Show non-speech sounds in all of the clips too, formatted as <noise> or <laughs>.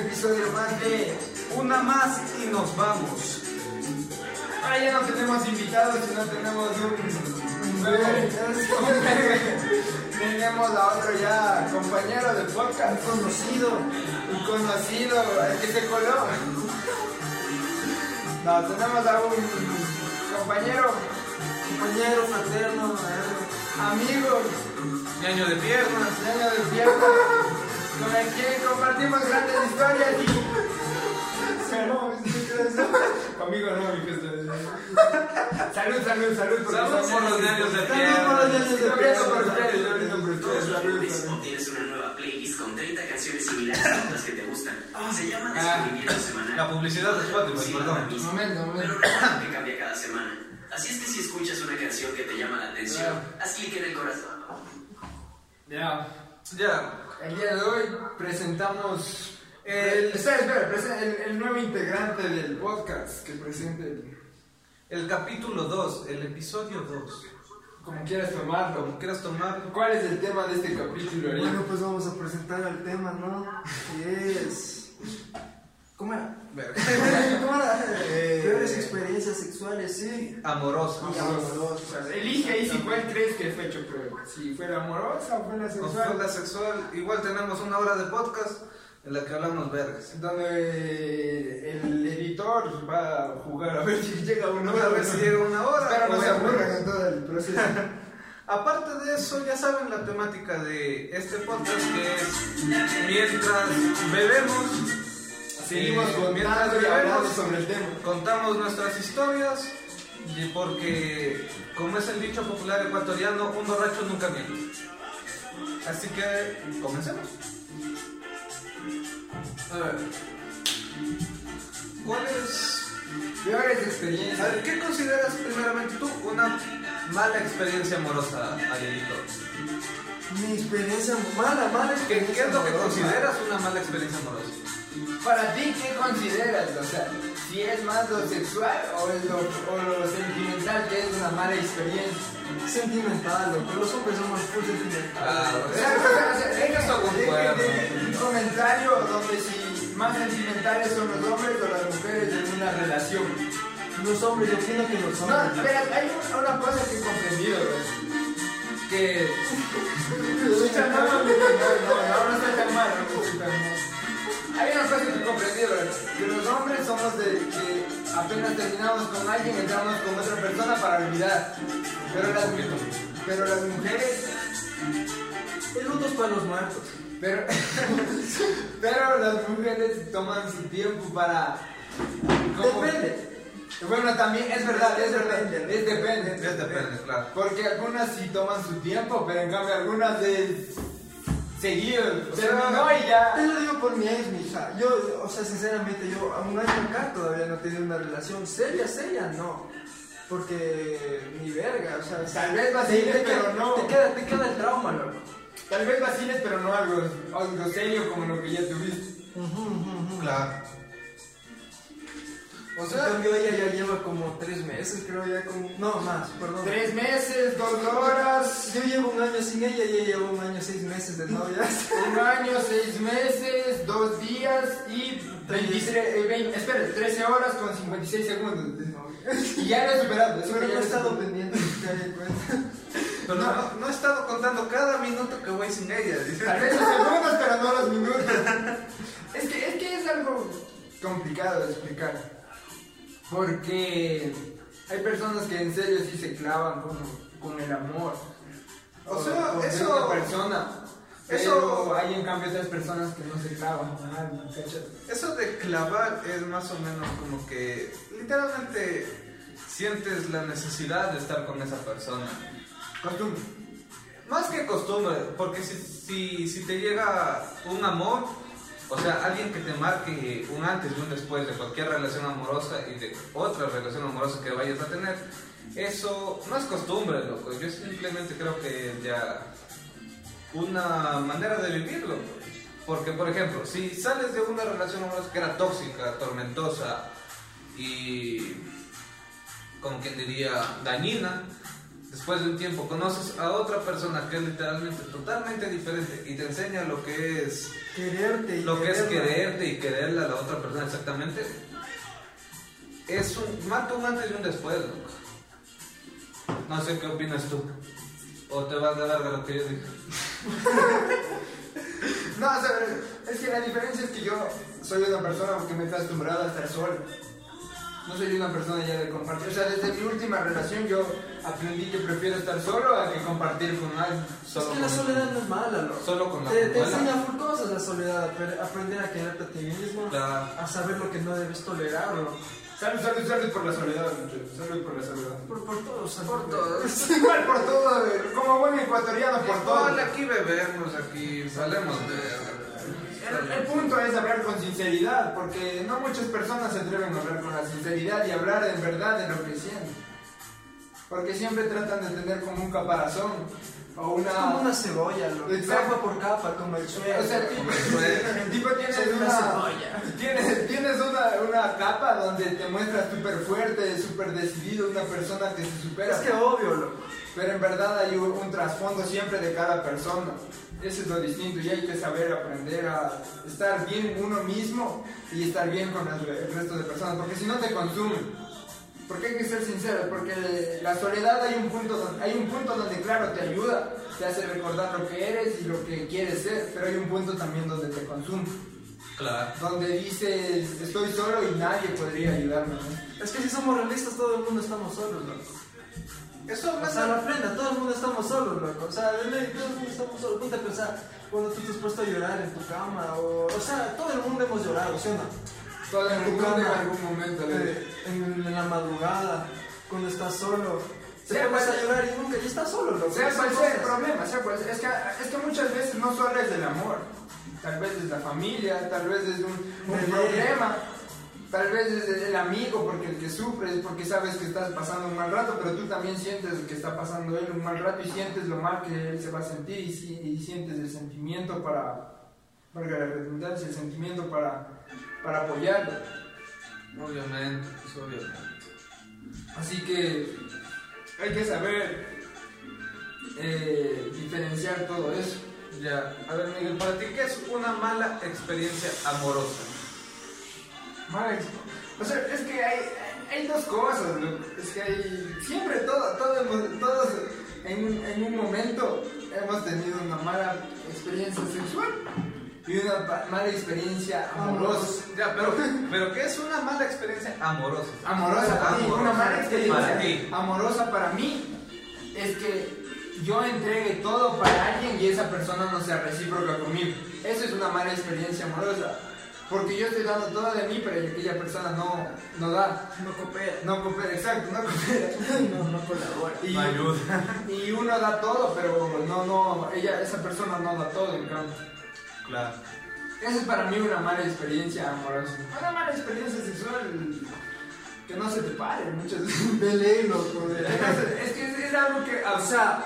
episodio más de Una más y nos vamos. Ahora ya no tenemos invitados, sino tenemos un, <laughs> tenemos a otro ya compañero del podcast, conocido, un conocido, que se coló. No, tenemos a un compañero, compañero fraterno, amigo, Ñaño de piernas. niño de pierna, con el que compartimos grandes historias y... Conmigo no, mi jefe. Salud, salud, salud. por Salud por los niños de Salud por los niños de pierna. brindo por ustedes, brindo por ustedes. Salud, salud. obtienes una nueva playlist con 30 canciones similares a otras que te gustan. Se llama Ah. Descubrimiento Semanal. La publicidad de Spotify, perdón. misma, Momento, Pero momento. recuerda que cambia cada semana. Así es que si escuchas una canción que te llama la atención, haz clic en el corazón. Ya. Ya. El día de hoy presentamos el, espera, el, el nuevo integrante del podcast que presente el- El capítulo 2, el episodio 2. como quieras tomarlo. Como quieras tomar. ¿Cuál es el tema de este capítulo? Ariel? Bueno, pues vamos a presentar el tema, ¿no? Que es. ¿Cómo era? ¿Cómo era? Peores experiencias sexuales, sí. Amorosas. Sea, elige ahí si cuál crees que fue hecho peor. Si fue la amorosa o fue la Con sexual. falda sexual. Igual tenemos una hora de podcast en la que hablamos vergas. Donde el editor va a jugar a ver si llega una voy a ver si llega una hora. Espero no se aburran fue. en todo el proceso. <laughs> Aparte de eso, ya saben la temática de este podcast que es mientras bebemos, Seguimos contando mientras y hablando sobre el tema. contamos nuestras historias y porque, como es el dicho popular ecuatoriano, un borracho nunca miente. Así que, comencemos. A ver, ¿Cuál es peores A experiencias. ver, ¿Qué consideras primeramente tú una mala experiencia amorosa, Arielito? Mi experiencia mala, mala ¿Qué, experiencia. qué es lo que consideras una mala experiencia amorosa? Para ti, ¿qué consideras? O sea, si es más lo sexual o, es lo, o lo sentimental que es una mala experiencia. Sentimental, loco. Los hombres somos full sentimentales. Claro, O sea, o de- un comentario donde si más sentimentales son los hombres o las mujeres en una relación. Los hombres, yo opino que los No, hombres. espera, hay una- cosa que he comprendido, güey. Que. No, no, no, no, no, no está tan mal, no está tan mal. Hay una cosa que güey, que los hombres somos de que apenas terminamos con alguien, entramos con otra persona para olvidar. Pero las, pero las mujeres. El luto es para los muertos. Pero, <laughs> pero las mujeres toman su tiempo para. Depende. Bueno, también es verdad, es verdad. Depende. Es depende. Es depende, claro. Porque algunas sí toman su tiempo, pero en cambio algunas es seguido. Terminó y ya. Te lo digo por mi ex, mi hija. Yo, o sea, sinceramente, yo a un año acá todavía no he tenido una relación seria, seria, no. Porque ni verga, o sea. Tal vez vaciles, te pero no. Te queda, te queda el trauma, loco. Tal vez vaciles, pero no algo, algo serio como lo que ya tuviste. Claro. O En sea, cambio, ella ya lleva como tres meses, creo ya como. No, más, perdón. tres meses, dos horas, Yo llevo un año sin ella y ella lleva un año, seis meses de novia. <laughs> un año, seis meses, dos días y 23, eh, 20, espera, 13 horas con 56 segundos de novia. Y ya lo he superado, eso Pero no he estado pendiente. Pero no, no he estado contando cada minuto que voy sin ella. Tal vez los segundos, pero no los minutos. <laughs> Es que, es que es algo complicado de explicar. Porque hay personas que en serio sí se clavan con, con el amor. O sea, eso- una persona. eso- Pero hay en cambio otras personas que no se clavan ¿cachai? Eso de clavar es más o menos como que literalmente sientes la necesidad de estar con esa persona. Costumbre. Más que costumbre, porque si, si, si te llega un amor, o sea, alguien que te marque un antes y un después de cualquier relación amorosa y de otra relación amorosa que vayas a tener, eso no es costumbre, loco. Yo simplemente creo que ya una manera de vivirlo. Porque, por ejemplo, si sales de una relación amorosa que era tóxica, tormentosa y, como quien diría, dañina, después de un tiempo conoces a otra persona que es literalmente totalmente diferente y te enseña lo que es Quererte y lo que es quererla. quererte y quererle a la otra persona exactamente es un marca un antes y un después loco. no sé qué opinas tú o te vas a dar de lo que yo dije <laughs> No, o sea, es que la diferencia es que yo soy una persona que me está acostumbrada a estar solo. No soy una persona ya de compartir. O sea, desde mi última relación yo aprendí que prefiero estar solo a que compartir con alguien. Es Solo que la con- soledad no es mala, loco. Solo con la Te, te enseña full cosas la soledad, apre- aprender a quererte a ti mismo, Claro. a saber lo que no debes tolerar, loco. Salud, salud, salud por la soledad, muchachos. Salud por la soledad. Por, por todo, o sea, Por todo. <laughs> Igual por todo, eh, como buen ecuatoriano, por todo. Igual aquí bebemos, aquí salemos de... El, el punto es hablar con sinceridad, porque no muchas personas se atreven a hablar con la sinceridad y hablar en verdad de lo que sienten. Porque siempre tratan de tener como un caparazón o es como una... una cebolla, loco. Capa por capa, como el suelo. O sea, el tipo, el tipo tiene Soy una una, cebolla. tienes, tienes una, una capa donde te muestras súper fuerte, súper decidido, una persona que se supera. Es que obvio, loco. Pero en verdad hay un, un trasfondo siempre de cada persona. Eso es lo distinto y hay que saber aprender a estar bien uno mismo y estar bien con el, el resto de personas, porque si no te consumen. Porque hay que ser sinceros, porque la soledad hay un punto donde, hay un punto donde claro te ayuda, te hace recordar lo que eres y lo que quieres ser, pero hay un punto también donde te consume, Claro. donde dices estoy solo y nadie podría ayudarme. ¿no? Es que si somos realistas, todo el mundo estamos solos, loco. Eso O sea, la prenda, todo el mundo estamos solos, loco. O sea, de ley, todo el mundo estamos solos. Ponte a pensar, cuando tú te has puesto a llorar en tu cama, o. O sea, todo el mundo hemos llorado, ¿sí o no? Todo el En tu mundo en algún momento. eh, en, en la madrugada, cuando estás solo. Te Sea pones cual- a llorar y nunca, y estás solo, loco. Sea cual sea el problema, sea sea. Es que, es que muchas veces no solo es el amor, tal vez es la familia, tal vez es un, problema, tal vez es el amigo porque el que sufre es porque sabes que estás pasando un mal rato, pero tú también sientes que está pasando él un mal rato y sientes lo mal que él se va a sentir y, si- y sientes el sentimiento para, valga la redundancia, el sentimiento para, para apoyarlo. Obviamente, pues, obviamente. Así que hay que saber eh, diferenciar todo eso. Ya, a ver Miguel, para ti, ¿qué es una mala experiencia amorosa? O sea, es que hay, hay dos cosas. Es que hay. Siempre todo, todo hemos- todos en, en un momento hemos tenido una mala experiencia sexual y una mala experiencia amorosa. Ya, pero, pero ¿qué es una mala experiencia amorosa? Amorosa para mí, una mala experiencia amorosa para mí es que yo entregue todo para alguien y esa persona no sea recíproca conmigo. Eso es una mala experiencia amorosa. Porque yo estoy dando todo de mí, pero aquella persona no, no da. No coopera. No coopera, exacto, no coopera. No, no colabora. Y, No ayuda. y uno da todo, pero no, no, ella, esa persona no da todo, en cambio. Claro. Esa es para mí una mala experiencia amorosa. Una mala experiencia sexual que no se te pare muchas veces. De ley, loco. de ley. Es que es, es algo que, O sea,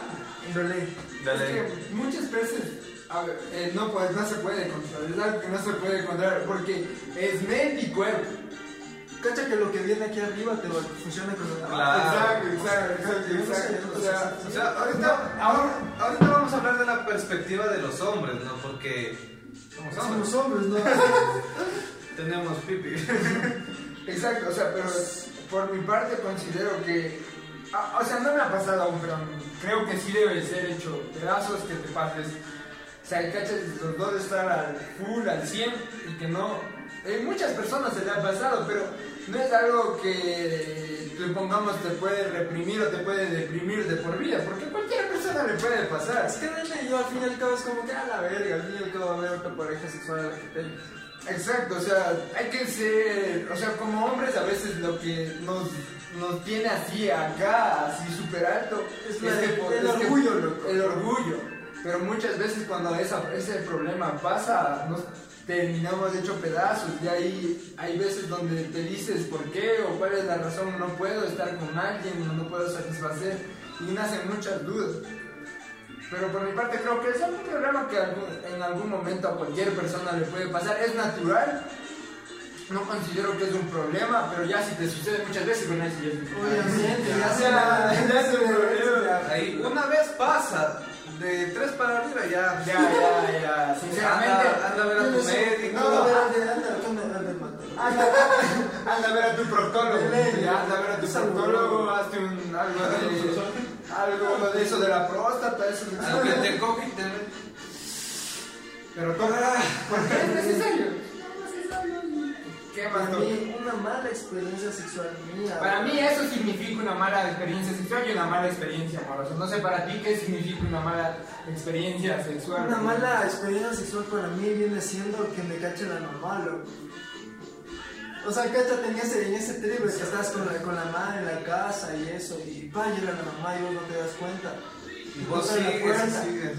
de ley. es Dale. que muchas veces a ver, eh, no, pues, no se puede controlar, es algo que no se puede controlar porque es mente y cuerpo. Cacha que lo que viene aquí arriba te lo funciona con la Claro. Exacto, exacto, exacto, exacto. O sea, O sea, ahorita, ahora, ahorita vamos a hablar de la perspectiva de los hombres, ¿no? Porque somos hombres. Somos hombres, ¿no? <laughs> Tenemos pipi. <laughs> Exacto, o sea, pero por mi parte considero que, ah, o sea, no me ha pasado aún, pero creo que sí debe ser hecho pedazos que te pases. O sea, cachas, los dos estar al full, al 100 y que no. eh, muchas personas se le ha pasado, pero no es algo que te pongamos te puede reprimir o te puede deprimir de por vida, porque cualquier persona le puede pasar. Es que dale, yo al fin y al cabo es como que a la verga, al fin y al cabo va a haber otra pareja sexual a la que tengas. Exacto, o sea, hay que ser, o sea, como hombres a veces lo que nos, nos tiene así acá, así súper alto, Es la- que- el orgullo, loco. El orgullo. Pero muchas veces cuando esa- ese problema pasa, nos terminamos hecho pedazos y ahí hay veces donde te dices por qué o cuál es la razón, no puedo estar con alguien, no puedo satisfacer y nacen muchas dudas. Pero por mi parte creo que es un problema que en algún momento a cualquier persona le puede pasar. Es natural, no considero que es un problema, pero ya si te sucede muchas veces con eso. Obviamente, ya Ya, una vez pasa, de tres para arriba ya. Ya, ya, ya, sinceramente. Anda, anda a ver a tu médico. No, anda, a ver a tu proctólogo. Anda a ver a tu proctólogo, hazte un, algo de algo de eso de la próstata, eso te coge y te Pero ¿cómo? ¿Por qué es necesario? ¿Qué más Para mí, una mala experiencia sexual mía. Para mí eso significa una mala experiencia sexual y una mala experiencia amorosa. No sé para ti qué significa una mala experiencia sexual. Una mala experiencia sexual para mí viene siendo que me cache la mamá, loco. O sea, cáchate en ese, en ese triple que estás con la, con la madre en la casa y eso, y pa, llega la mamá y vos no te das cuenta. Y vos Toca la sigues, puerta. sigues.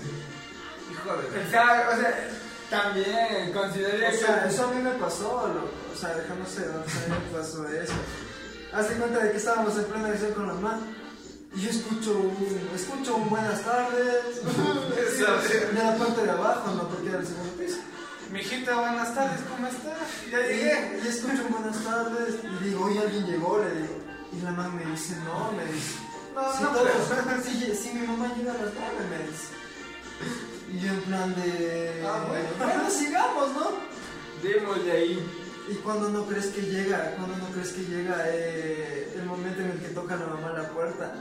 Hijo de. O sea, o sea, también consideraría O sea, que... eso a mí me pasó, loco. O sea, dejándose de dónde a mí me pasó eso. Hazte cuenta de que estábamos en plena acción con la mamá. Y yo escucho un, escucho un buenas tardes. Esa vez. de la parte de abajo, no, porque era el segundo piso. Mijita, buenas tardes, ¿cómo estás? Ya Y, llegué. y escucho un buenas tardes y digo, oye, alguien llegó, le digo. Y la mamá me dice, no, me dice. No, si, no todos- si, <laughs> si mi mamá llega a las nueve, me dice. Y yo en plan de... Ah, bueno. bueno, sigamos, ¿no? Démosle ahí. Y cuando no crees que llega, cuando no crees que llega eh, el momento en el que toca la mamá la puerta.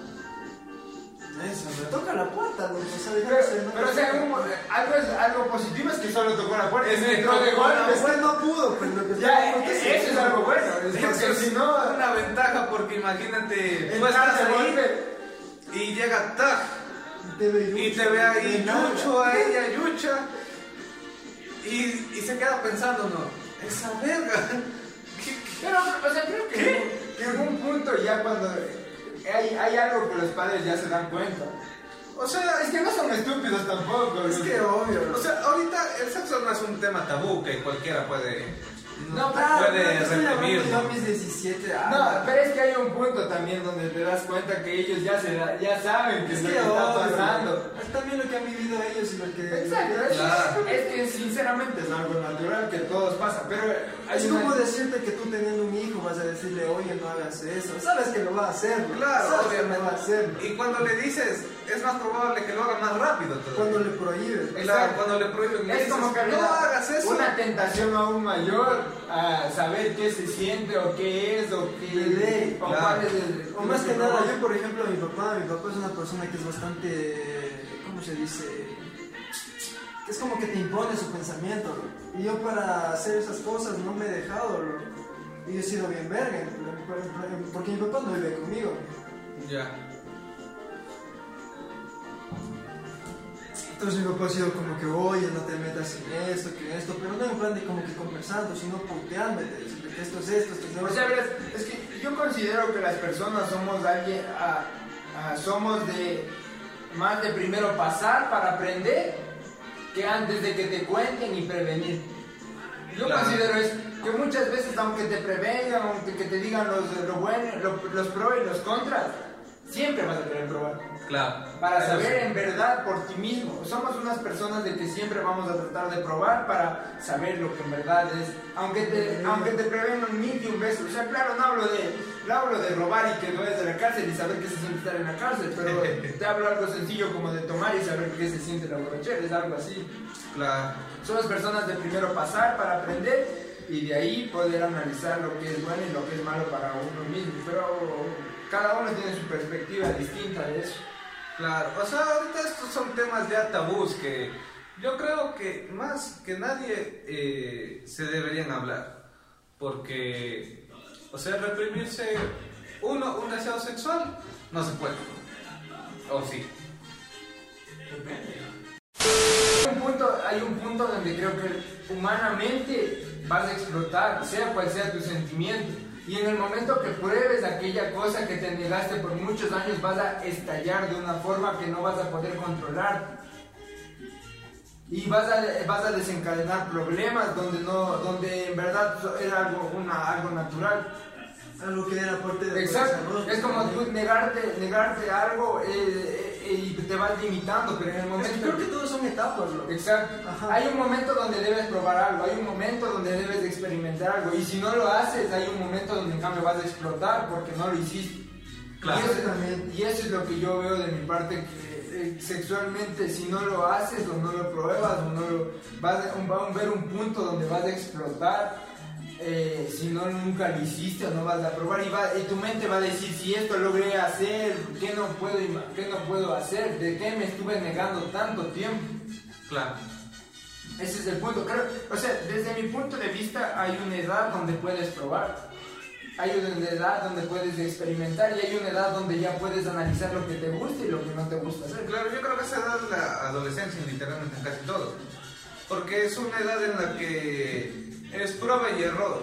Eso, me toca la puerta, loco, o sea, Pero, no pero o sea, un- algo, es, algo positivo es que solo tocó la puerta. Es que entró de golpe. Es no pudo, pues lo que Ya, estaba- eh, eso es algo bueno. es Porque es si no, una ventaja porque imagínate, tú entrar estás de golpe. y llega Tag Te ve y te ve ahí nada. Yucho, a ella Yucha y, y se queda pensando, no, esa verga. <laughs> ¿qué- qué? Pero, o sea, creo que, que en un punto ya cuando hay, hay algo que los padres ya se dan cuenta. O sea, es que no son estúpidos tampoco. Es que obvio. O sea, ahorita el sexo no es un tema tabú que cualquiera puede, No, Claro, puede ¿no? mis 17 años. No, pero es que hay un punto también donde te das cuenta que ellos ya, se da- ya saben que es lo que que está pasando. Es también lo que han vivido ellos y lo que. Exacto, es, Claro. es que sinceramente es algo natural que todos pasan, pero Es una- como decirte que tú teniendo un hijo vas a decirle, oye, no hagas eso. Sabes que lo va a hacer. Claro, Sabes que obviamente. lo va a hacer. Y cuando le dices, es más probable que lo haga más rápido todavía. Cuando le prohíbes. Claro, Exacto. cuando le prohíben, Es dices, como que no hagas eso. Una tentación aún mayor a saber qué se siente o qué es o qué ley. o Claro. cuál es el O más que nada, yo por ejemplo, mi papá, mi papá es una persona que es bastante, ¿cómo se dice? Que es como que te impone su pensamiento. Y yo para hacer esas cosas no me he dejado. Y yo he sido bien verga, porque mi papá no vive conmigo. Ya. Entonces mi papá ha sido como que, oye, no te metas en esto, que en esto, pero no en plan de como que conversando, sino diciendo que esto es esto, esto es O esto. sea, verás, es que yo considero que las personas somos alguien, ah, ah, somos de más de primero pasar para aprender que antes de que te cuenten y prevenir. Yo Claro. considero es que muchas veces aunque te prevengan, aunque que te digan los, lo bueno, lo- los pros y los contras, siempre vas a querer probar. Claro. Para saber sí. en verdad por ti mismo. Somos unas personas de que siempre vamos a tratar de probar para saber lo que en verdad es. Aunque te, aunque te prevengan mil y un beso. O sea, claro, no hablo de, no hablo de robar y que no vayas de la cárcel y saber qué se siente estar en la cárcel, pero <laughs> te hablo algo sencillo como de tomar y saber qué se siente la borrachera. Es algo así. Claro. Somos personas de primero pasar para aprender y de ahí poder analizar lo que es bueno y lo que es malo para uno mismo. Pero cada uno tiene su perspectiva distinta de eso. Claro, o sea, ahorita estos son temas ya tabús que yo creo que más que nadie eh, se deberían hablar. Porque, o sea, reprimirse uno, un deseo sexual, no se puede. O sí. Hay un punto, hay un punto donde creo que humanamente vas a explotar, sea cual sea tu sentimiento. Y en el momento que pruebes aquella cosa que te negaste por muchos años, vas a estallar de una forma que no vas a poder controlar. Y vas a, vas a desencadenar problemas donde, no, donde en verdad era algo, una, algo natural. Algo que era parte de Exacto. Es como tú negarte, negarte algo, eh, y te vas limitando, pero en el Es que momento... creo que todos son etapas, loco. Exacto. Ajá. Hay un momento donde debes probar algo, hay un momento donde debes de experimentar algo, y si no lo haces, hay un momento donde en cambio vas a explotar porque no lo hiciste. Claro. Y, eso, Exactamente. y eso es lo que yo veo de mi parte, que eh, sexualmente si no lo haces o no lo pruebas o no lo... Vas a, va a ver un punto donde vas a explotar. Eh, si no nunca lo hiciste o no vas a probar y, va- y tu mente va a decir si esto logré hacer, ¿qué no puedo, qué no puedo hacer? ¿De qué me estuve negando tanto tiempo? Claro. Ese es el punto. Creo, o sea, desde mi punto de vista hay una edad donde puedes probar. Hay una edad donde puedes experimentar y hay una edad donde ya puedes analizar lo que te gusta y lo que no te gusta hacer. Claro, yo creo que esa edad es la adolescencia, literalmente en casi todo. Porque es una edad en la que es prueba y error.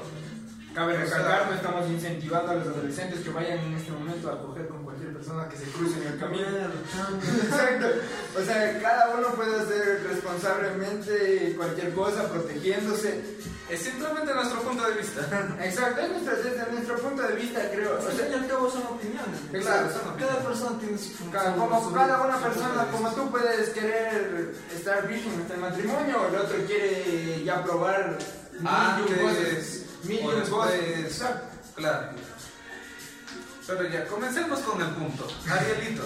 Cabe recalcar, no estamos incentivando a los adolescentes que vayan en este momento a coger con cualquier persona que se cruce en el camino. Exacto. O sea, cada uno puede hacer responsablemente cualquier cosa, protegiéndose. Es simplemente nuestro punto de vista. Exacto, es nuestro- desde nuestro punto de vista, creo. O sea, al cabo son opiniones. Claro, son Cada persona tiene su Cada, como su- cada una persona, como tú puedes querer estar virgen hasta el matrimonio, el otro quiere ya probar Antes, o después. Claro. Pero ya, comencemos con el punto. Arielito.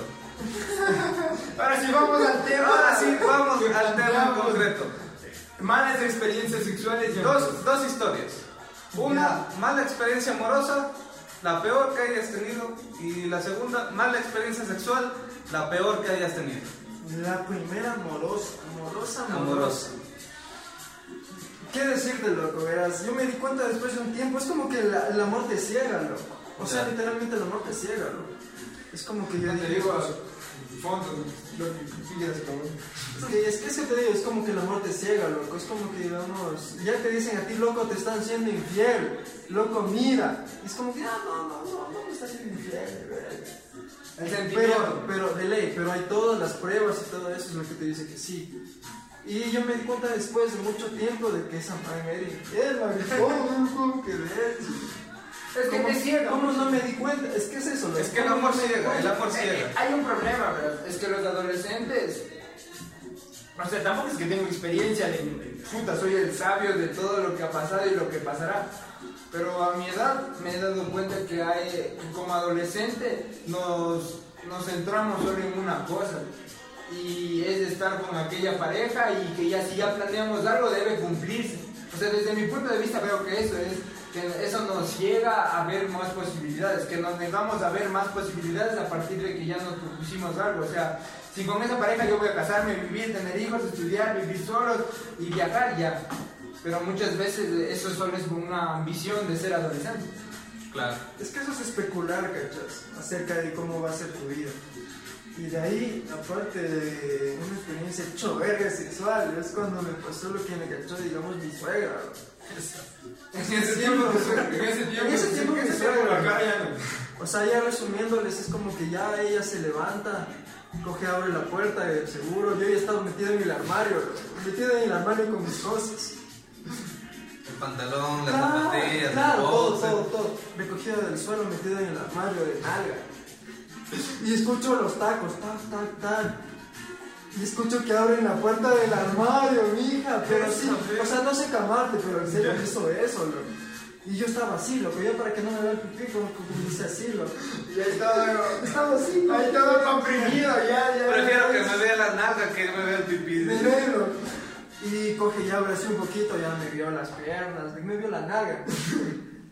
Ahora sí vamos al tema. Ahora sí, vamos al tema en concreto. Malas experiencias sexuales y Dos, dos historias. Una, mala experiencia amorosa, la peor que hayas tenido. Y la segunda, mala experiencia sexual, la peor que hayas tenido. La primera amorosa, amorosa, amorosa. Amorosa. ¿Qué decirte, loco? Verás, yo me di cuenta después de un tiempo, es como que la- el amor te ciega, loco. O sea, literalmente el amor te ciega, loco. Es como que yo Te dije, digo, fondo, lo que cabrón. es que, es que eso te digo, es como que el amor te ciega, loco. Es como que, digamos, ya te dicen a ti, loco, te están siendo infiel. Loco, mira. Es como que, ah, no, no, no, no me estás siendo infiel, verga. El Pero, pero de ley, pero hay todas las pruebas y todo eso es lo que te dice que sí. Y yo me di cuenta después de mucho tiempo de que esa madre maricón, ¿cómo que ves? Es que ¿Cómo- te ciega. ¿Cómo no me di cuenta? Es que es eso. Es que el ¿Cómo amor no me di ciega, el cuenta? amor Eh, ciega. hay un problema, ¿verdad? Es que los adolescentes. O sea, tampoco es que tengo experiencia de. Puta, soy el sabio de todo lo que ha pasado y lo que pasará. Pero a mi edad me he dado cuenta que hay. que como adolescente nos, nos centramos solo en una cosa. Y es estar con aquella pareja y que ya si ya planeamos algo debe cumplirse. O sea, desde mi punto de vista veo que eso es que eso nos llega a ver más posibilidades, que nos negamos a ver más posibilidades a partir de que ya nos propusimos algo. O sea, si con esa pareja yo voy a casarme, vivir, tener hijos, estudiar, vivir solos y viajar, ya. Pero muchas veces eso solo es una ambición de ser adolescente. Claro. Es que eso es especular, ¿cachas? Acerca de cómo va a ser tu vida. Y de ahí, aparte de una experiencia hecho verga sexual, es cuando me pasó lo que me cachó, digamos, mi suegra. En ese tiempo, en ese tiempo, En ese tiempo mi suegra. acá ya no. O sea, ya resumiéndoles, es como que ya ella se levanta, coge, abre la puerta del seguro. Yo ya estaba metido en el armario, metido en el armario con mis cosas. El pantalón, las Claro, zapatillas, claro, el todo, todo, todo. Recogido del suelo, metido en el armario de nalga. Y escucho los tacos, tac, tac, tac. Y escucho que abren la puerta del armario, mija. Pero sí, o sea, no sé calmarte, pero en serio hizo eso, loco. Y yo estaba así, loco, yo para que no me vea el pipí, como que hice así, loco. Y ahí estaba, <laughs> Estaba así, loco. ahí estaba comprimido, ya, ya. Prefiero que me vea la nalga que me vea el pipí. Me veo. Y coge y abre así un poquito, ya me vio las piernas, me vio la nalga.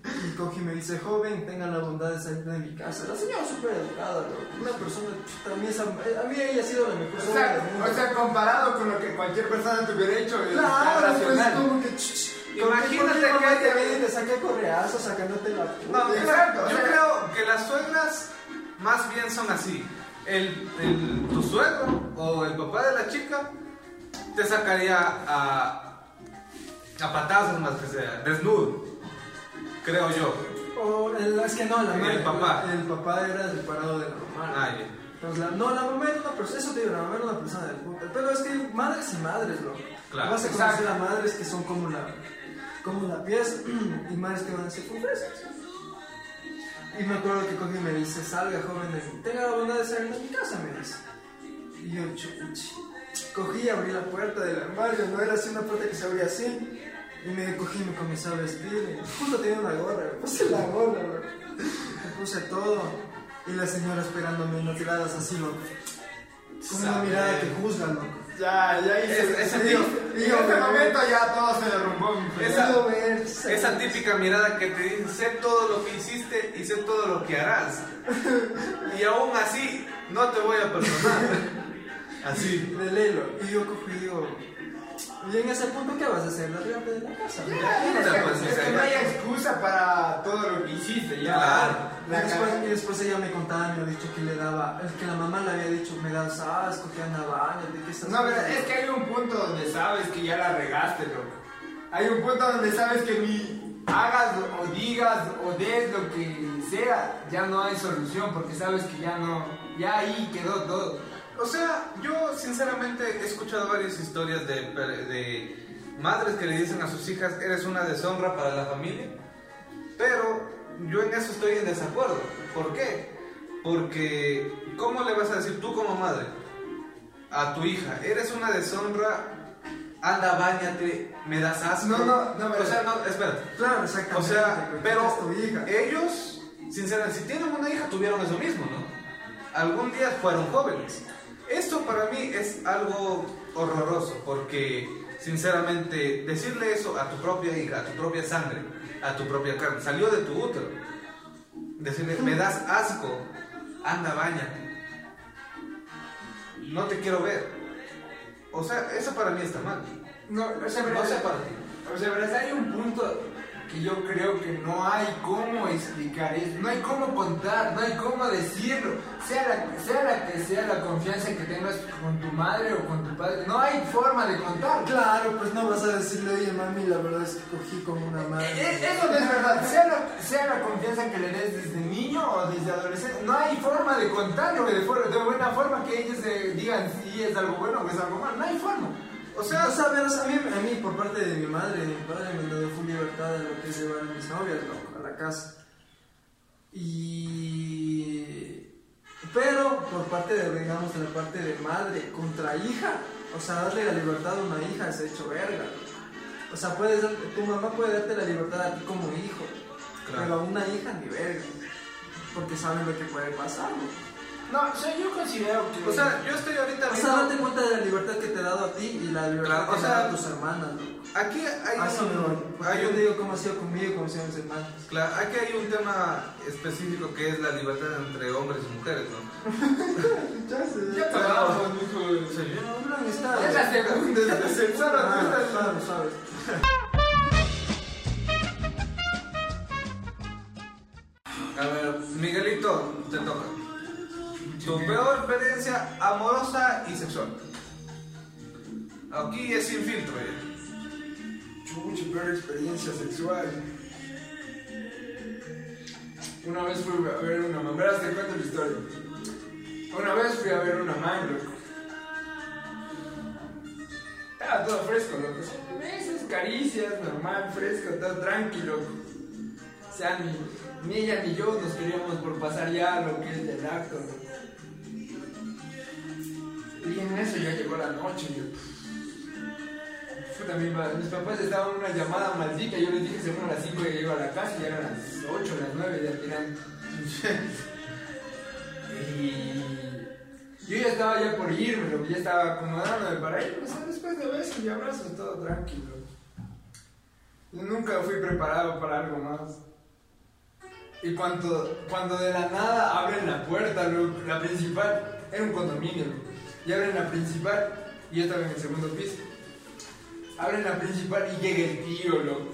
Y coge y me dice, joven, tenga la bondad de salir de mi casa. La señora súper educada. Una persona, mí, esa, a mí ella ha sido la mejor O sea, mundo. o sea, comparado con lo que cualquier persona te hubiera hecho, es claro, pues como que... Imagínate ¿por qué que te viene y te saca correazos sacándote la puta? No, Exacto, yo creo que las suegras más bien son así. El, el- tu suegro o el papá de la chica te sacaría a, a patazos más que sea, desnudo, creo yo. O el- es que no, la El madre- papá. El papá era separado de la mamá. Ah, ya. Entonces, la- no, la mamá era una persona, eso te digo, la mamá era una persona del puta. Pero es que hay madres y madres, loco. Claro, Vas a conocer a madres que son como la, como la pieza <clears throat> y madres que van a ser confesas. Y me acuerdo que coge y me dice, salga joven, tenga la bondad de salir de mi casa, me dice. Y yo, chuchi. Cogí, abrí la puerta del armario, no era así una puerta que se abría así. Y me cogí y me comencé a vestir. Justo tenía una gorra, me puse la gorra, loco. Me puse todo. Y la señora esperándome unas miradas así, loco. Con una Sabe. mirada que juzga, loco. Ya, ya hice. Es- yo- tip- y en este momento ya todo se derrumbó. mi Esa- pelado. Puedo ver, Esa típica mirada que te dice, sé todo lo que hiciste y sé todo lo que harás. Y aún así, no te voy a perdonar. <laughs> Así. de lelo. Y yo y digo, y en ese punto, ¿qué vas a hacer? Largarte de la casa. ¿no? Ya, Puta, es que- pues, es no hay excusa para todo lo que hiciste. Ya. Claro. Y La después, y después ella me contaba, me había dicho que le daba, es que la mamá le había dicho, me das asco, que andaba de que esas No, pero cosas". es que hay un punto donde sabes que ya la regaste, loco. Hay un punto donde sabes que ni hagas o digas o des lo que sea, ya no hay solución porque sabes que ya no, ya ahí quedó todo. O sea, yo sinceramente he escuchado varias historias de, de madres que le dicen a sus hijas, eres una deshonra para la familia, pero yo en eso estoy en desacuerdo. ¿Por qué? Porque, ¿cómo le vas a decir tú como madre a tu hija, eres una deshonra, anda, bañate, me das asco? No, no, no, O sea, no, espérate. Claro, O exactamente. sea, porque pero ellos, sinceramente, si tienen una hija, tuvieron eso mismo, ¿no? Algún día fueron jóvenes. Esto para mí es algo horroroso, porque, sinceramente, decirle eso a tu propia hija, a tu propia sangre, a tu propia carne, salió de tu útero. Decirle, me das asco, anda, bañate. No te quiero ver. O sea, eso para mí está mal. No, o sea, No sé para ti. o sea, verás, hay un punto que yo creo que no hay cómo explicar eso, no hay cómo contar, no hay cómo decirlo, sea la, sea la que sea la confianza que tengas con tu madre o con tu padre, no hay forma de contar. Claro, pues no vas a decirle, oye mami, la verdad es que cogí con una madre. eh, Eso no es verdad, sea la, sea la confianza que le des desde niño o desde adolescente, no hay forma de contarlo de, de buena forma que ellos eh, digan si es algo bueno o es algo malo, no hay forma. O O sea, sea, verás, a mí, a mí por parte de mi madre, mi padre me dio full libertad de lo que es llevar a mis novias loco, a la casa. Y... Pero por parte de, digamos, de la parte de madre contra hija, o sea, darle la libertad a una hija es hecho verga. O sea, puedes, dar- tu mamá puede darte la libertad a ti como hijo, Claro. pero a una hija ni verga. Porque saben lo que puede pasar. ¿no? No, o sea, yo considero que... o sea, yo estoy ahorita O sea, viendo- date cuenta de la libertad que te he dado a ti y la libertad o que te sea, a tus hermanas. ¿no? Aquí hay Así un, hay yo un- te digo cómo ha sido conmigo y cómo ha sido mis hermanos. claro, aquí hay un tema específico que es la libertad entre hombres y mujeres, ¿no? <laughs> Ya sé. Ya pagamos. O yo no- No han estado. Es la segunda, <laughs> estás- sabes, sabes. A ver, Miguelito, te toca. Tu peor experiencia amorosa y sexual. Aquí es sin filtro ya. Chucha, peor experiencia sexual. Una vez fui a ver una mamá, verás, te cuento la historia. Una vez fui a ver una man, loco. Estaba todo fresco, loco. Esas caricias, normal, fresco, todo tranquilo. O sea, ni, ni ella ni yo nos queríamos por pasar ya lo que es del acto, loco. Y en eso ya llegó la noche, yo. Puta, mis papás estaban en una llamada maldita. Yo les dije según a las 5 ya llego a la casa y eran las 8, las 9 ya tiran. <laughs> y yo ya estaba ya por irme, loco, ya estaba acomodándome para irme. O sea, después de besos y abrazos, todo tranquilo. Nunca fui preparado para algo más. Y cuando, cuando de la nada abren la puerta, la principal, era un condominio, y abren la principal, y yo estaba en el segundo piso. Abren la principal y llega el tío, loco.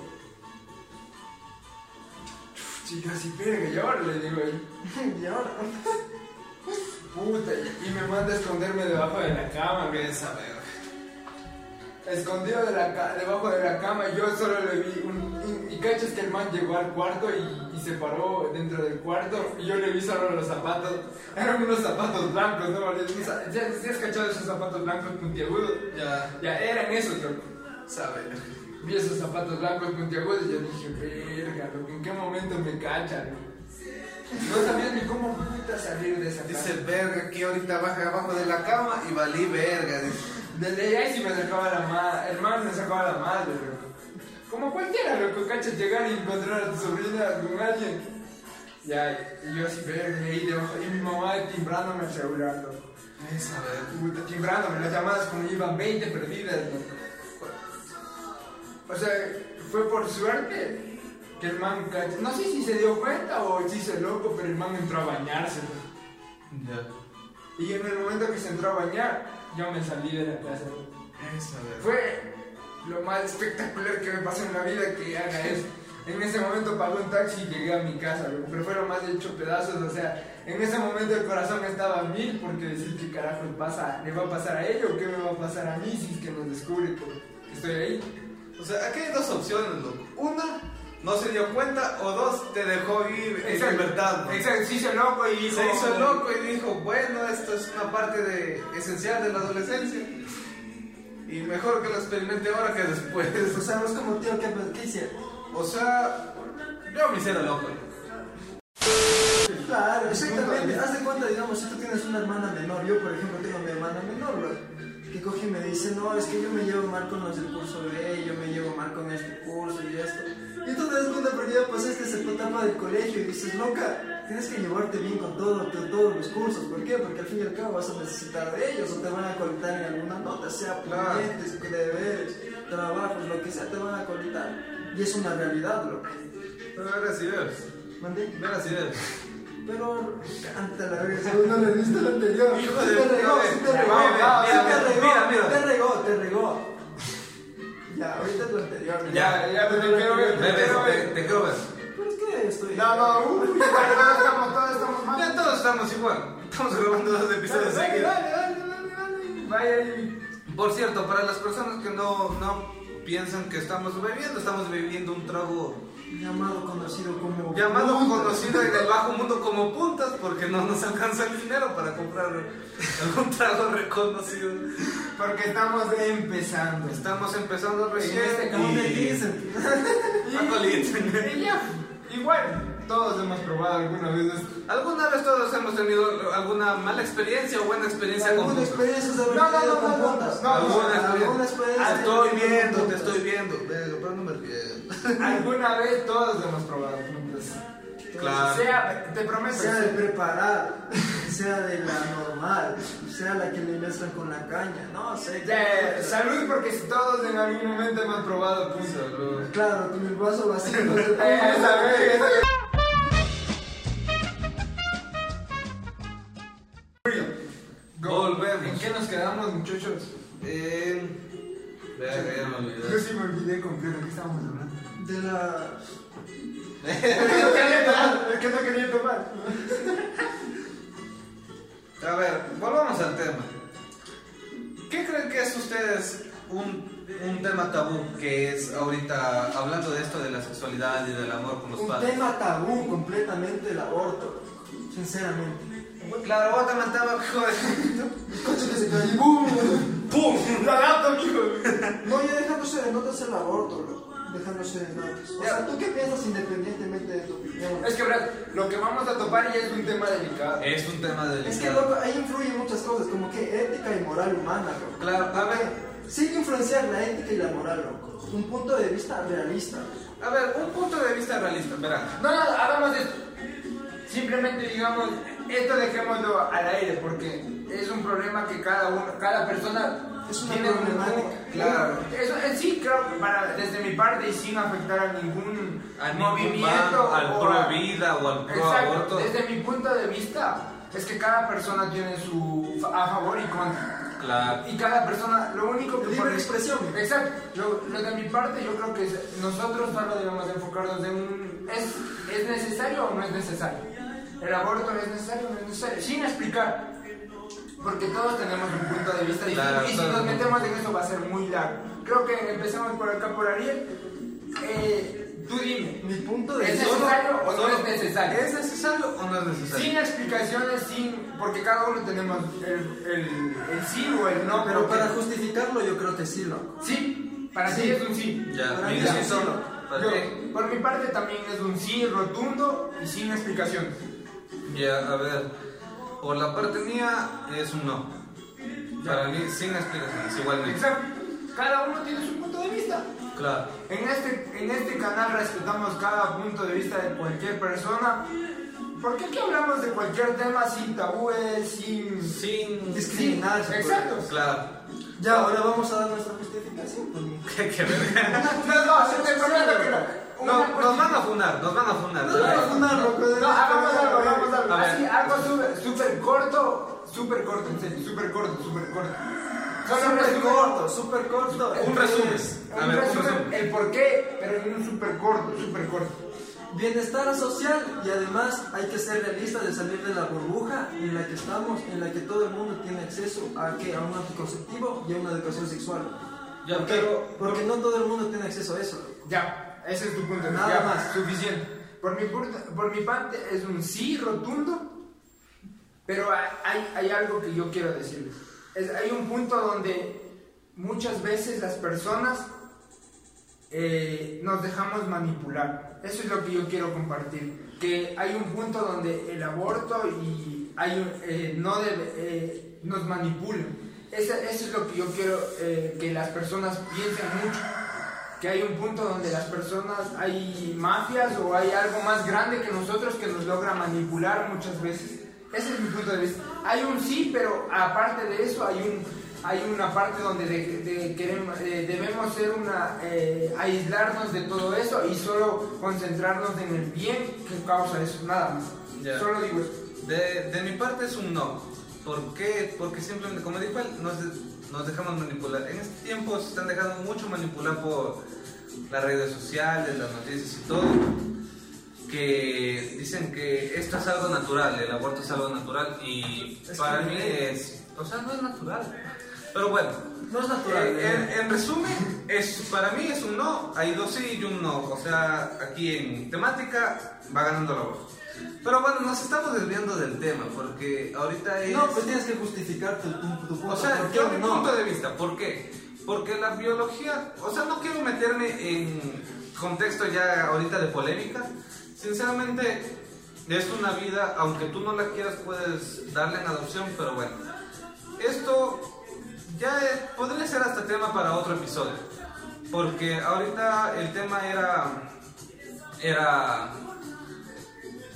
Y yo así, verga, y ahora le digo ahí, <laughs> Y ahora. puta, y me manda a esconderme debajo de la cama, que esa verga. Escondido de la ca- debajo de la cama, yo solo le vi un. Y, y cachas que el man llegó al cuarto y, y se paró dentro del cuarto, y yo le vi solo los zapatos. <laughs> Eran unos zapatos blancos, ¿no? ¿Sí has, sí has cachado esos zapatos blancos puntiagudos? Ya, Ya, eran esos, loco. Sabe. Vi esos zapatos blancos puntiagudos y yo dije, verga, loco, ¿en qué momento me cachan? No sabía ni cómo puta salir de esa Dice, casa. verga, que ahorita baja abajo de la cama y valí verga. dice. Desde ahí sí me sacaba la madre, hermano me sacaba la madre, loco. Como cualquiera, loco, cachas llegar y encontrar a tu sobrina con alguien. Ya, y yo así, verga, ahí debajo, y mi mamá timbrándome el celular, loco. Esa, verga. Puta, timbrándome las llamadas como iban 20 perdidas, loco. O sea, fue por suerte que el man, no sé si se dio cuenta o si se loco, pero el man entró a bañarse. Ya. Y en el momento que se entró a bañar, yo me salí de la casa. Esa, verga. Fue lo más espectacular que me pasó en la vida que haga eso. En ese momento pagué un taxi y llegué a mi casa, loco, pero fue lo más hecho pedazos. O sea, en ese momento el corazón estaba a mil porque decir qué carajo le, pasa, le va a pasar a ella o qué me va a pasar a mí si es que nos descubre que estoy ahí. O sea, aquí hay dos opciones, loco. Una, no se dio cuenta, o dos, te dejó ir en libertad. ¿no? Exacto, se hizo loco y dijo, Se hizo loco y dijo, bueno, esto es una parte de, esencial de la adolescencia. Y mejor que lo experimente ahora que después. O sea, es como tío, ¿qué, qué hicieron? O sea, yo me hiciera loco. Claro, exactamente. Haz de cuenta, digamos, si tú tienes una hermana menor, yo por ejemplo tengo mi hermana menor, bro, que coge y me dice, no, es que yo me llevo mal con los del curso B, yo me llevo mal con este curso y esto. Y tú te das cuenta porque ya pasaste esa etapa del colegio y dices, loca, tienes que llevarte bien con todo, con todos los cursos. ¿Por qué? Porque al fin y al cabo vas a necesitar de ellos o te van a colectar en alguna nota, sea pendientes, deberes, trabajos, lo que sea, te van a colectar. Y es una realidad, loco. Pero verás ideas. ¿Mandé? Verás ideas. Pero canta la según <laughs> no le viste lo anterior. Hijo de te regó, sí te regó, mira, mira, te regó, te regó, te regó. Ya, ahorita es lo anterior. Ya, ya, te quiero ver, Ve, te quiero ver. Pero es que estoy. No, no, estamos, todos estamos mal. Ya todos estamos igual. Estamos grabando dos episodios Dale, seguidos. dale, dale, dale, dale. Vaya ahí. Por cierto, para las personas que no, no piensan que estamos bebiendo, estamos bebiendo un trago Llamado conocido como. llamado conocido en el bajo mundo como puntas porque no nos alcanza el dinero para comprar algún trago reconocido. Porque estamos empezando. Estamos empezando recién este y... <laughs> igual, todos hemos probado alguna vez esto. ¿Alguna vez todos hemos tenido alguna mala experiencia o buena experiencia con ¿Alguna puntas? experiencia sobre No, no, no, no, no, puntas? no, ¿Alguna ¿Alguna experiencia? experiencia? Estoy con viendo, te puntas? estoy viendo. Venga, pero no. <laughs> Alguna vez todos hemos probado juntos. Claro. Sea, te prometo. Sea de sí. preparar, <laughs> sea de la normal, sea la que le mezclan con la caña, no sé. Ya, salud porque si todos en algún momento hemos probado puntos. Claro, con el vaso vacío. no se puede. esa vez, esa vez. Volvemos. ¿En qué nos quedamos, muchachos? Eh, Yo sí me olvidé completo. ¿Qué estábamos hablando? De la. Es que no quería tomar. Es que no quería tomar. A ver, volvamos al tema. ¿Qué creen que es ustedes un, un tema tabú que es ahorita hablando de esto de la sexualidad y del amor con los Un padres? tema tabú completamente el aborto, sinceramente. Claro, vos también estaba joder. El coche que se cae y ¡boom! ¡Pum! ¡La lata, mijo! No, ya dejándose de notas el aborto, loco. Dejándose de notas. O sea, ¿tú qué piensas independientemente de tu opinión? Es que, verdad, lo que vamos a topar ya es un tema delicado. Es un tema Es que, delicado. loco, ahí influyen muchas cosas, como que ética y moral humana, loco. Claro, a ver, Sí que influenciar la ética y la moral, loco. Un punto de vista realista. a ver, un punto de vista realista, verán. No, no, hagamos esto. Simplemente digamos, esto dejémoslo al aire porque es un problema que cada uno, cada persona Es una tiene un- problemática. un- Claro. Eso en sí creo que para, desde mi parte y sin afectar a ningún A movimiento al o pro vida o al pro Exacto, aborto. desde mi punto de vista es que cada persona tiene su a favor y contra. Claro. Y cada persona, lo único que Libre por- expresión. Exacto. Lo, lo de mi parte, yo creo que es- nosotros solo debemos enfocarnos en un. ¿es, ¿Es necesario o no es necesario? ¿El aborto es necesario o no es necesario? Sin explicar. Porque todos tenemos un punto de vista distinto. Claro, y si nos metemos en eso va a ser muy largo. Creo que empecemos por acá, por Ariel. Eh, tú dime. Mi punto de ¿Es vista. necesario o no es necesario? ¿Es necesario o no es necesario? Sin explicaciones, sin. Porque cada uno tenemos el, el, el sí o el no. Pero porque- para justificarlo, yo creo que sí, loco. Sí, para Sí. ti es un sí. Ya, Para mí sí, sí, solo. no. ¿Para Yo, por mi parte también es un sí rotundo y sin explicaciones. Ya, a ver. por la parte mía, es un no. Para mí, sin explicaciones, igualmente. Exacto. Cada uno tiene su punto de vista. Claro. En este, en este canal respetamos cada punto de vista de cualquier persona. Porque aquí hablamos de cualquier tema sin tabúes, sin... Sin Discriminar, puede Exacto. Claro. Ya, ahora vamos a dar nuestra justificación. <laughs> ¿Qué, qué? <laughs> No, no, se te prometo que no. No, nos van a funar, nos van a funar. No, no, no, no, loco, de- No, hagamos algo, hagamos algo. A. Así, algo súper corto, súper corto, en serio, súper corto, súper corto. Solo Súper corto, súper corto. Un resumen. A ver, resumen. el por qué, pero en un súper corto, súper corto. Bienestar social y además hay que ser realista de salir de la burbuja en la que estamos, en la que todo el mundo tiene acceso a, ¿qué? a un anticonceptivo y a una educación sexual. Ya, ¿Por pero- Porque no todo el mundo tiene acceso a eso. Ya, ese es tu punto. Nada Ya, más. Suficiente. Por mi, por mi parte es un sí rotundo, pero hay, hay, hay algo que yo quiero decirles. Es- hay un punto donde muchas veces las personas eh, nos dejamos manipular. Eso es lo que yo quiero compartir. Que hay un punto donde el aborto y hay eh, no debe, eh, nos manipulan. Esa- Eso es lo que yo quiero eh, que las personas piensen mucho. Que hay un punto donde las personas, hay mafias o hay algo más grande que nosotros que nos logra manipular muchas veces. Ese es mi punto de vista. Hay un sí, pero aparte de eso hay un hay una parte donde de- de- queremos, eh, debemos ser una eh, aislarnos de todo eso y solo concentrarnos en el bien que causa eso, nada más. Solo digo eso. De, de mi parte es un no. ¿Por qué? Porque simplemente, como dijo él, nos, nos dejamos manipular. En este tiempo se están dejando mucho manipular por las redes sociales, las noticias y todo. Que dicen que esto es algo natural, el aborto es algo natural y Es para mí me- es. O sea, no es natural. Pero bueno, No es natural. eh, ¿eh? en, en resumen, es, para mí es un no, hay dos sí y un no. O sea, aquí en temática va ganando la voz. Pero bueno, nos estamos desviando del tema porque ahorita es... No, pues tienes que justificar tu, tu, tu punto. o sea, ¿por qué yo mi no? punto de vista, ¿por qué? Porque la biología, o sea, no quiero meterme en contexto ya ahorita de polémica. Sinceramente, es una vida, aunque tú no la quieras, puedes darle en adopción, pero bueno. Esto ya es- podría ser hasta tema para otro episodio. Porque ahorita el tema era. Era.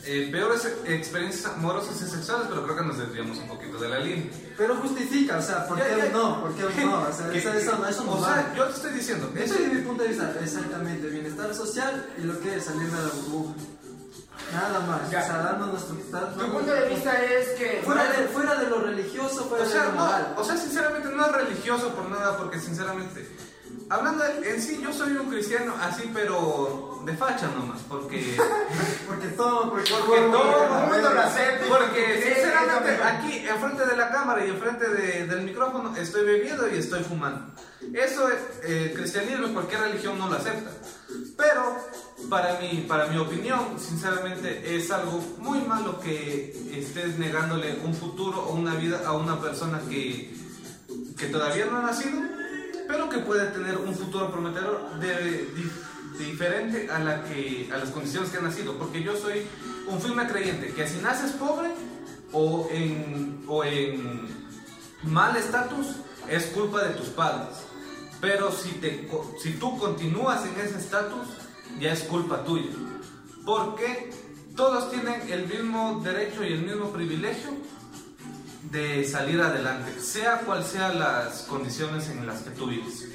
eh, peores experiencias amorosas y sexuales, pero creo que nos desviamos un poquito de la línea. Pero justifica, o sea, ¿por Ya, qué ya. no? ¿Por qué no? O sea, <laughs> Que- eso, no o vale. sea, yo te estoy diciendo, eso es mi punto de vista, exactamente, bienestar social y lo que es salir de la burbuja. Nada más, Ya. o sea, dando nuestro... Es que... Fuera de, fuera de lo religioso, fuera O sea, de lo no, moral. o sea, sinceramente no es religioso por nada, porque sinceramente, hablando de- en sí, yo soy un cristiano así, pero de facha nomás, porque, <laughs> Porque todo, porque, porque todo el mundo lo acepta porque sinceramente aquí, enfrente de la cámara y enfrente de- del micrófono, estoy bebiendo y estoy fumando. Eso, es, eh, cristianismo cualquier religión no lo acepta. Pero, para mi, para mi opinión, sinceramente, es algo muy malo que estés negándole un futuro o una vida a una persona que, que todavía no ha nacido, pero que puede tener un futuro prometedor de, di- diferente a, la que, a las condiciones que ha nacido. Porque yo soy un firme creyente que si naces pobre o en, o en mal estatus, es culpa de tus padres. Pero si, te, si tú continúas en ese estatus, ya es culpa tuya. Porque todos tienen el mismo derecho y el mismo privilegio de salir adelante, sea cual sean las condiciones en las que tú vives.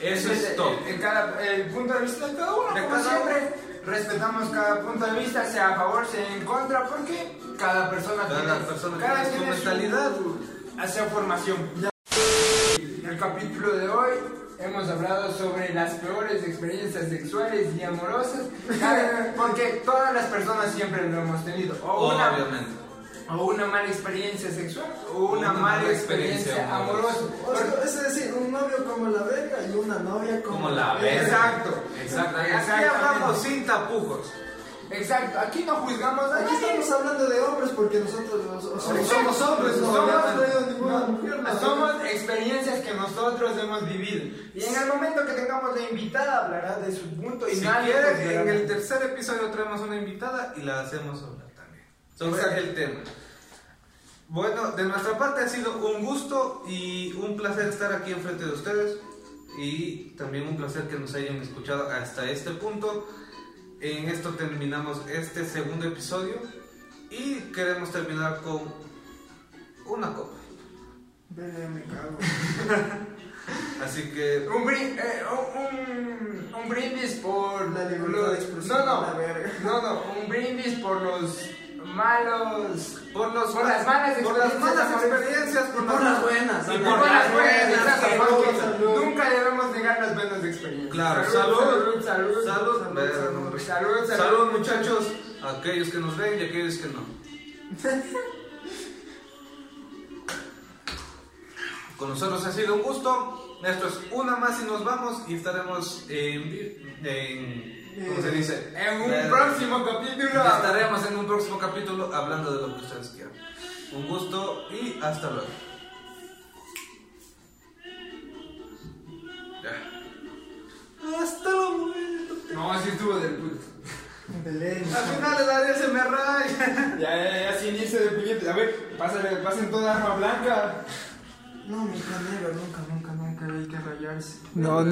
Eso es todo. En cada, el punto de vista de cada uno, De como cada siempre, respetamos cada punto de vista, sea a favor, sea en contra, porque cada persona Cada tiene, persona cada tiene su mentalidad. hacia formación. En el capítulo de hoy hemos hablado sobre las peores experiencias sexuales y amorosas, <laughs> porque todas las personas siempre lo hemos tenido. O una, Obviamente. O una mala experiencia sexual o una, mala experiencia, amorosa. O sea, es decir, un novio como la verga y una novia como, Como la verga. Exacto, Exacto. Aquí hablamos sin tapujos. Exacto, aquí no juzgamos a Aquí nadie. estamos hablando de hombres porque nosotros o sea, Somos hombres, no somos, no mujer. somos experiencias que nosotros hemos vivido. Y en el momento que tengamos la invitada hablará de su punto y Si nadie quieren, juzgará. en el tercer episodio traemos una invitada y la hacemos hablar Sobre Exacto. el tema. Bueno, de nuestra parte ha sido un gusto y un placer estar aquí enfrente de ustedes y también un placer que nos hayan escuchado hasta este punto. En esto terminamos este segundo episodio y queremos terminar con una copa. Me cago. <laughs> Así que Un, brin- eh, un, un brindis por La libertad de expresión, No, la no, verga. no, no, un brindis por los malos. por, los Por las malas por las malas experiencias, experiencias, por, Por las buenas. Y por las buenas, Salud, porque salud. nunca debemos negar las buenas experiencias. Claro, salud, salud, salud, salud, salud, salud, muchachos, aquellos que nos ven y aquellos que no. <laughs> Con nosotros ha sido un gusto. Esto es una más y nos vamos y estaremos en, en ¿cómo se dice? En un próximo capítulo. Estaremos en un próximo capítulo hablando de lo que ustedes quieran. Un gusto y hasta luego. Ya. Hasta luego. No, así estuvo del puto. Belén. Al final el área se me raya. Ya, ya, ya, sin irse de puñetes. A ver, pásale, pasen toda arma blanca. No, mi canero, nunca, nunca, nunca hay que rayarse. No, no.